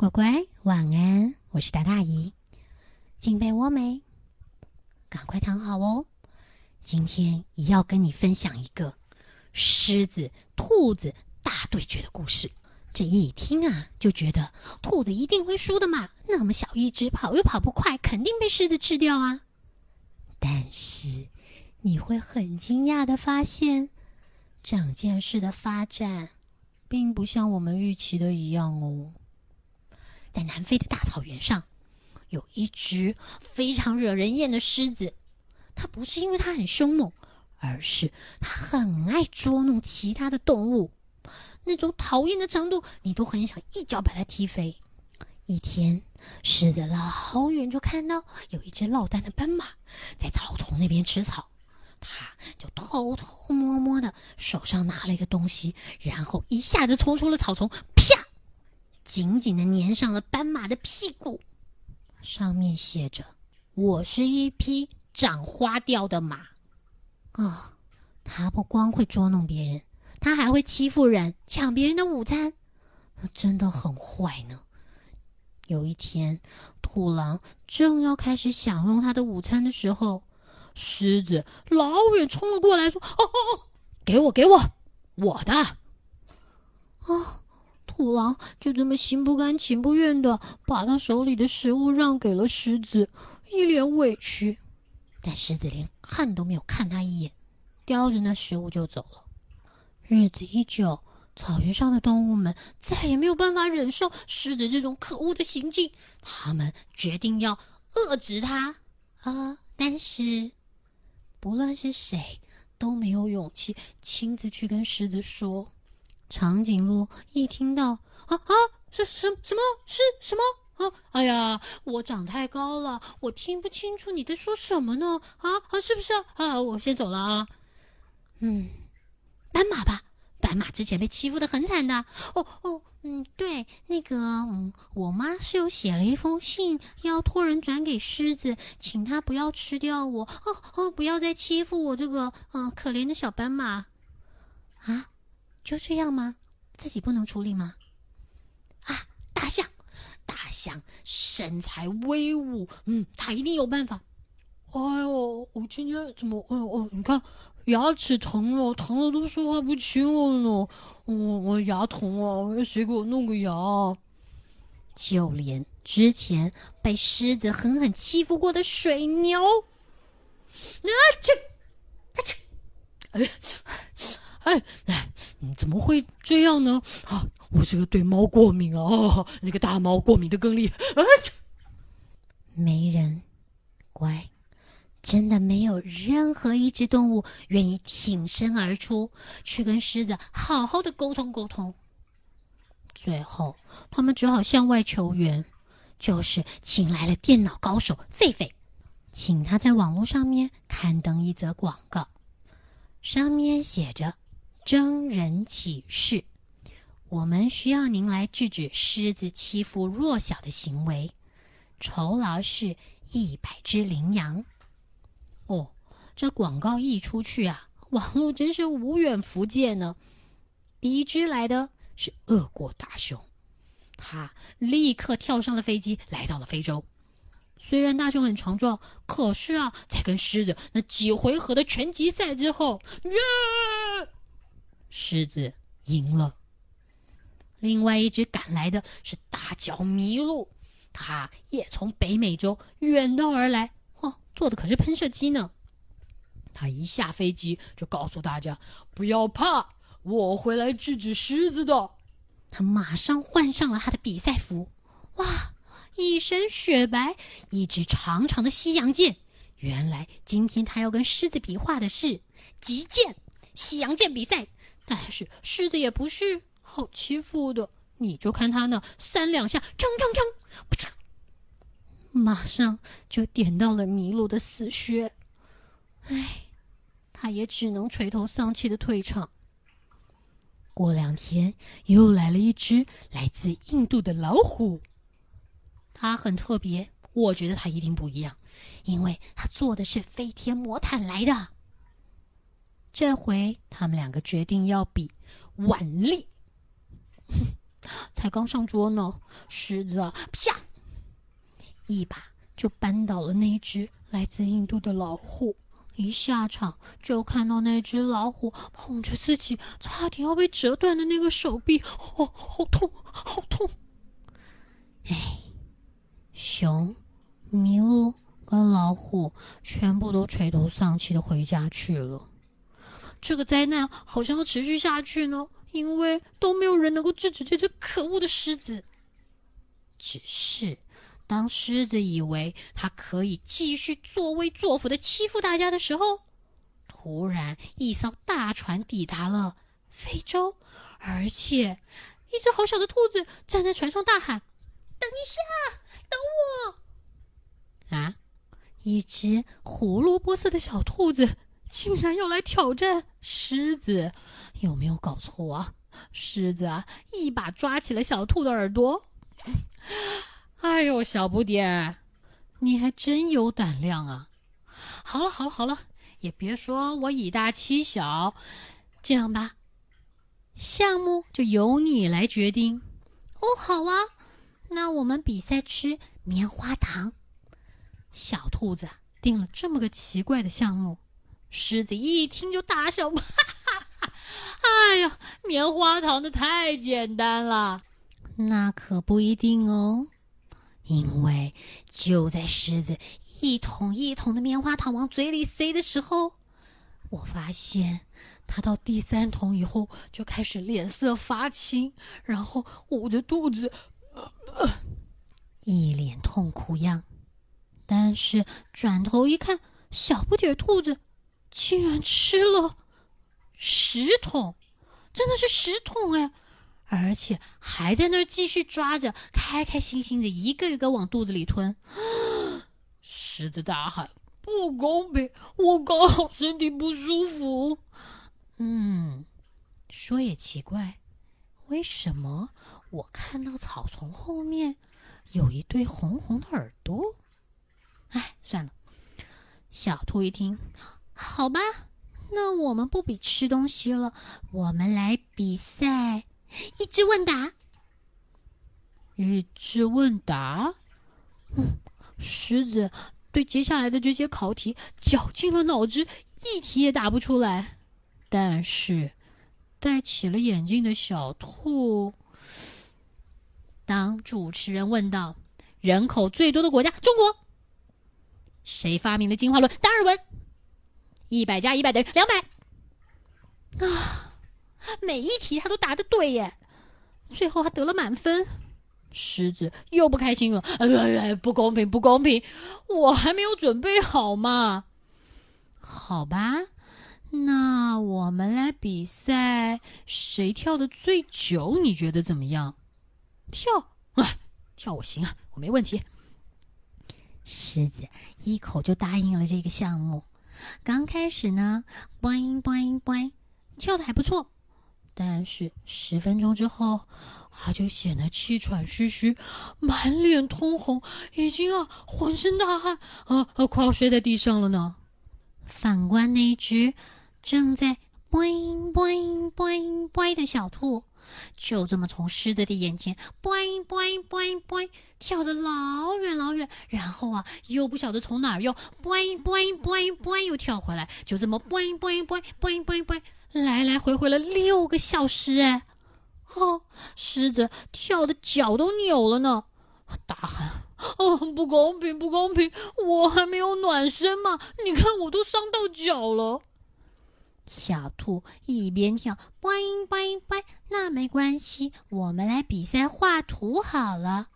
乖乖，晚安！我是大大姨，进被窝没？赶快躺好哦。今天也要跟你分享一个狮子、兔子大对决的故事。这一听啊，就觉得兔子一定会输的嘛。那么小一只，跑又跑不快，肯定被狮子吃掉啊。但是你会很惊讶的发现，整件事的发展并不像我们预期的一样哦。在南非的大草原上，有一只非常惹人厌的狮子。它不是因为它很凶猛，而是它很爱捉弄其他的动物，那种讨厌的程度，你都很想一脚把它踢飞。一天，狮子老远就看到有一只落单的斑马在草丛那边吃草，它就偷偷摸摸的手上拿了一个东西，然后一下子冲出了草丛，啪！紧紧的粘上了斑马的屁股，上面写着：“我是一匹长花掉的马。”啊，他不光会捉弄别人，他还会欺负人，抢别人的午餐，他真的很坏呢。有一天，土狼正要开始享用他的午餐的时候，狮子老远冲了过来，说：“哦哦哦，给我，给我，我的！”啊。虎狼就这么心不甘情不愿的把他手里的食物让给了狮子，一脸委屈。但狮子连看都没有看他一眼，叼着那食物就走了。日子一久，草原上的动物们再也没有办法忍受狮子这种可恶的行径，他们决定要遏制他。啊！但是不论是谁都没有勇气亲自去跟狮子说。长颈鹿一听到啊啊，是什什么是什么啊？哎呀，我长太高了，我听不清楚你在说什么呢？啊啊，是不是啊？我先走了啊。嗯，斑马吧，斑马之前被欺负的很惨的。哦哦，嗯，对，那个，嗯，我妈是有写了一封信，要托人转给狮子，请他不要吃掉我。哦哦，不要再欺负我这个，嗯，可怜的小斑马。啊。就这样吗？自己不能处理吗？啊，大象，大象身材威武，嗯，它一定有办法。哎呦，我今天怎么？哎呦，你看牙齿疼了，疼了都说话不清了呢。我我牙疼啊，谁给我弄个牙？就连之前被狮子狠狠欺负过的水牛，啊去，啊去，哎。哎哎，怎么会这样呢？啊，我这个对猫过敏啊，那个大猫过敏的更厉害。啊，没人乖，真的没有任何一只动物愿意挺身而出去跟狮子好好的沟通沟通。最后，他们只好向外求援，就是请来了电脑高手狒狒，请他在网络上面刊登一则广告，上面写着。征人启事，我们需要您来制止狮子欺负弱小的行为。酬劳是一百只羚羊。哦，这广告一出去啊，网络真是无远弗届呢。第一只来的是恶国大熊，他立刻跳上了飞机，来到了非洲。虽然大熊很强壮，可是啊，在跟狮子那几回合的拳击赛之后，狮子赢了。另外一只赶来的是大脚麋鹿，它也从北美洲远道而来，嚯，坐的可是喷射机呢。他一下飞机就告诉大家：“不要怕，我会来制止狮子的。”他马上换上了他的比赛服，哇，一身雪白，一支长长的西洋剑。原来今天他要跟狮子比划的是击剑，西洋剑比赛。但是狮子也不是好欺负的，你就看他那三两下，锵锵锵，不嚓，马上就点到了麋鹿的死穴。唉，他也只能垂头丧气的退场。过两天又来了一只来自印度的老虎，它很特别，我觉得它一定不一样，因为它坐的是飞天魔毯来的。这回他们两个决定要比腕力。才刚上桌呢，狮子啊，啪，一把就扳倒了那只来自印度的老虎。一下场就看到那只老虎捧着自己差点要被折断的那个手臂，哦，好痛，好痛！哎，熊、麋鹿跟老虎全部都垂头丧气的回家去了。这个灾难好像要持续下去呢，因为都没有人能够制止这只可恶的狮子。只是。当狮子以为它可以继续作威作福的欺负大家的时候，突然一艘大船抵达了非洲，而且一只好小的兔子站在船上大喊：“等一下，等我！”啊，一只胡萝卜色的小兔子竟然要来挑战狮子，有没有搞错啊？狮子啊，一把抓起了小兔的耳朵。哎呦，小不点，你还真有胆量啊！好了好了好了，也别说我以大欺小。这样吧，项目就由你来决定。哦，好啊，那我们比赛吃棉花糖。小兔子定了这么个奇怪的项目，狮子一听就大笑：“ 哈哈哈！哎呀，棉花糖的太简单了。”那可不一定哦。因为就在狮子一桶一桶的棉花糖往嘴里塞的时候，我发现他到第三桶以后就开始脸色发青，然后捂着肚子，一脸痛苦样。但是转头一看，小不点兔子竟然吃了十桶，真的是十桶哎！而且还在那儿继续抓着，开开心心的一个一个往肚子里吞。狮子大喊：“不公平！我刚好身体不舒服。”嗯，说也奇怪，为什么我看到草丛后面有一对红红的耳朵？哎，算了。小兔一听，好吧，那我们不比吃东西了，我们来比赛。一知问答，一知问答。嗯，狮子对接下来的这些考题绞尽了脑汁，一题也答不出来。但是，戴起了眼镜的小兔，当主持人问道：“人口最多的国家中国，谁发明了进化论？达尔文。一百加一百等于两百。”啊。每一题他都答的对耶，最后还得了满分。狮子又不开心了，哎，不公平，不公平！我还没有准备好嘛。好吧，那我们来比赛，谁跳的最久？你觉得怎么样？跳啊，跳我行啊，我没问题。狮子一口就答应了这个项目。刚开始呢，boing boing boing，跳的还不错。但是十分钟之后，他就显得气喘吁吁，满脸通红，已经啊浑身大汗，啊啊快要摔在地上了呢。反观那只正在 boing boing boing boing 的小兔，就这么从狮子的眼前 boing boing boing boing 跳得老远老远，然后啊又不晓得从哪儿又 boing boing boing boing 又跳回来，就这么 boing boing boing boing boing boing。来来回回了六个小时，哎，哦，狮子跳的脚都扭了呢，大喊：“哦，不公平，不公平！我还没有暖身嘛，你看我都伤到脚了。”小兔一边跳，拜拜拜，那没关系，我们来比赛画图好了。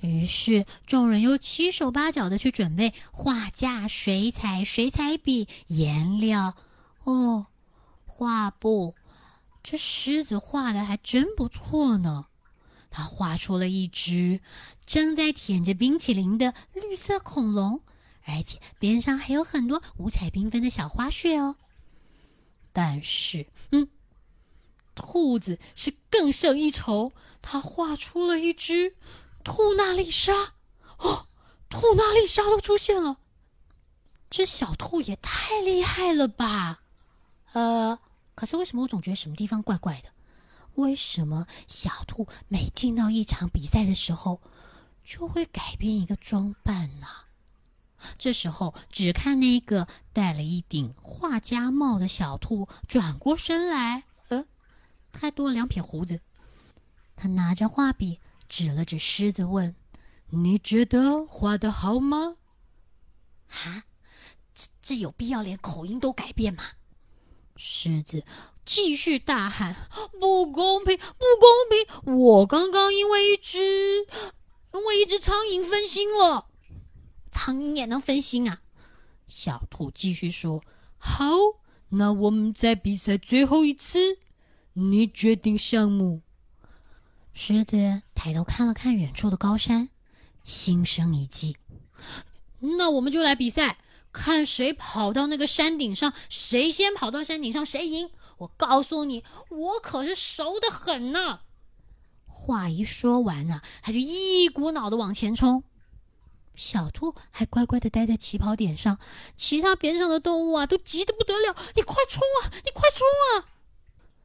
于是众人又七手八脚的去准备画架、水彩、水彩笔、颜料，哦。画布，这狮子画的还真不错呢。他画出了一只正在舔着冰淇淋的绿色恐龙，而且边上还有很多五彩缤纷的小花絮哦。但是，嗯，兔子是更胜一筹，他画出了一只兔娜丽莎。哦，兔娜丽莎都出现了，这小兔也太厉害了吧！呃。可是为什么我总觉得什么地方怪怪的？为什么小兔每进到一场比赛的时候，就会改变一个装扮呢？这时候，只看那个戴了一顶画家帽的小兔转过身来，呃，还多了两撇胡子。他拿着画笔指了指狮子，问：“你觉得画的好吗？”啊，这这有必要连口音都改变吗？狮子继续大喊：“不公平！不公平！我刚刚因为一只，因为一只苍蝇分心了。苍蝇也能分心啊！”小兔继续说：“好，那我们再比赛最后一次，你决定项目。”狮子抬头看了看远处的高山，心生一计：“那我们就来比赛。”看谁跑到那个山顶上，谁先跑到山顶上，谁赢。我告诉你，我可是熟的很呢。话一说完啊，他就一股脑的往前冲。小兔还乖乖的待在起跑点上，其他边上的动物啊，都急得不得了。你快冲啊！你快冲啊！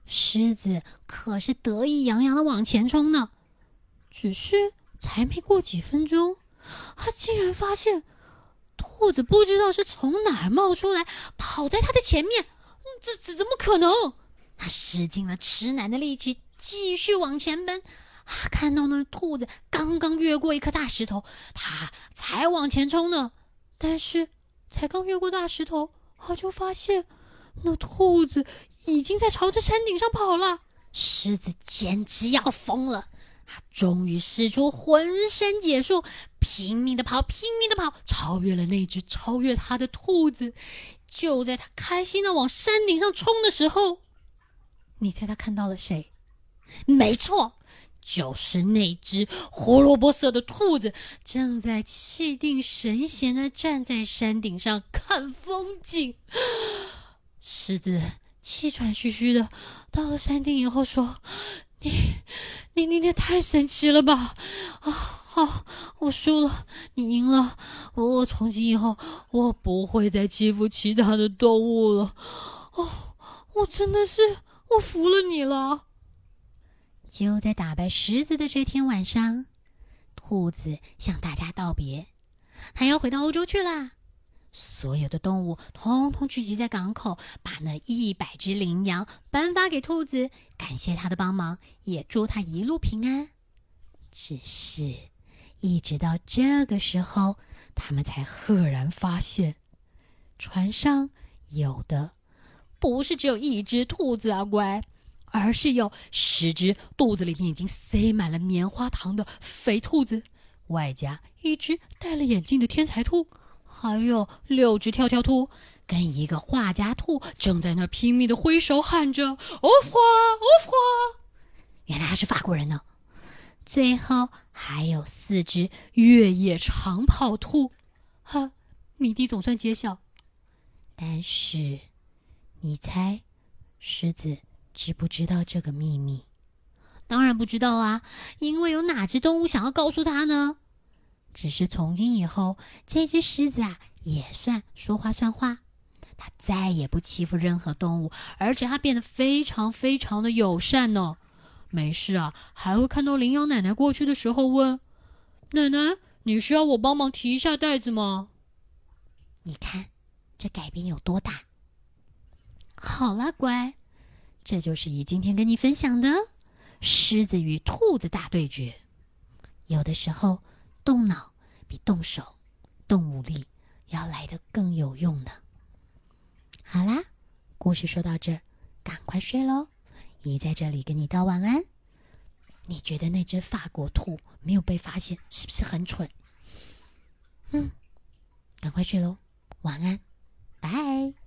狮子可是得意洋洋的往前冲呢。只是才没过几分钟，他竟然发现。兔子不知道是从哪儿冒出来，跑在他的前面，这这怎么可能？他使尽了吃奶的力气，继续往前奔。啊，看到那兔子刚刚越过一颗大石头，他才往前冲呢。但是才刚越过大石头，他就发现那兔子已经在朝着山顶上跑了。狮子简直要疯了。他终于使出浑身解数，拼命的跑，拼命的跑，超越了那只超越他的兔子。就在他开心的往山顶上冲的时候，你猜他看到了谁？没错，就是那只胡萝卜色的兔子，正在气定神闲的站在山顶上看风景。狮子气喘吁吁的到了山顶以后说。你，你，你，你太神奇了吧！啊，好，我输了，你赢了。我，我从今以后，我不会再欺负其他的动物了。哦，我真的是，我服了你了。就在打败狮子的这天晚上，兔子向大家道别，它要回到欧洲去啦。所有的动物通通聚集在港口，把那一百只羚羊颁发给兔子，感谢他的帮忙，也祝他一路平安。只是，一直到这个时候，他们才赫然发现，船上有的不是只有一只兔子啊，乖，而是有十只肚子里面已经塞满了棉花糖的肥兔子，外加一只戴了眼镜的天才兔。还有六只跳跳兔跟一个画家兔正在那儿拼命的挥手喊着“欧花欧花”，原来他是法国人呢。最后还有四只越野长跑兔，哈，谜底总算揭晓。但是，你猜，狮子知不知道这个秘密？当然不知道啊，因为有哪只动物想要告诉他呢？只是从今以后，这只狮子啊，也算说话算话。它再也不欺负任何动物，而且它变得非常非常的友善呢。没事啊，还会看到羚羊奶奶过去的时候问：“奶奶，你需要我帮忙提一下袋子吗？”你看，这改变有多大？好了，乖，这就是以今天跟你分享的狮子与兔子大对决。有的时候。动脑比动手、动武力要来的更有用呢。好啦，故事说到这儿，赶快睡喽！姨在这里跟你道晚安。你觉得那只法国兔没有被发现，是不是很蠢？嗯，赶快睡喽，晚安，拜。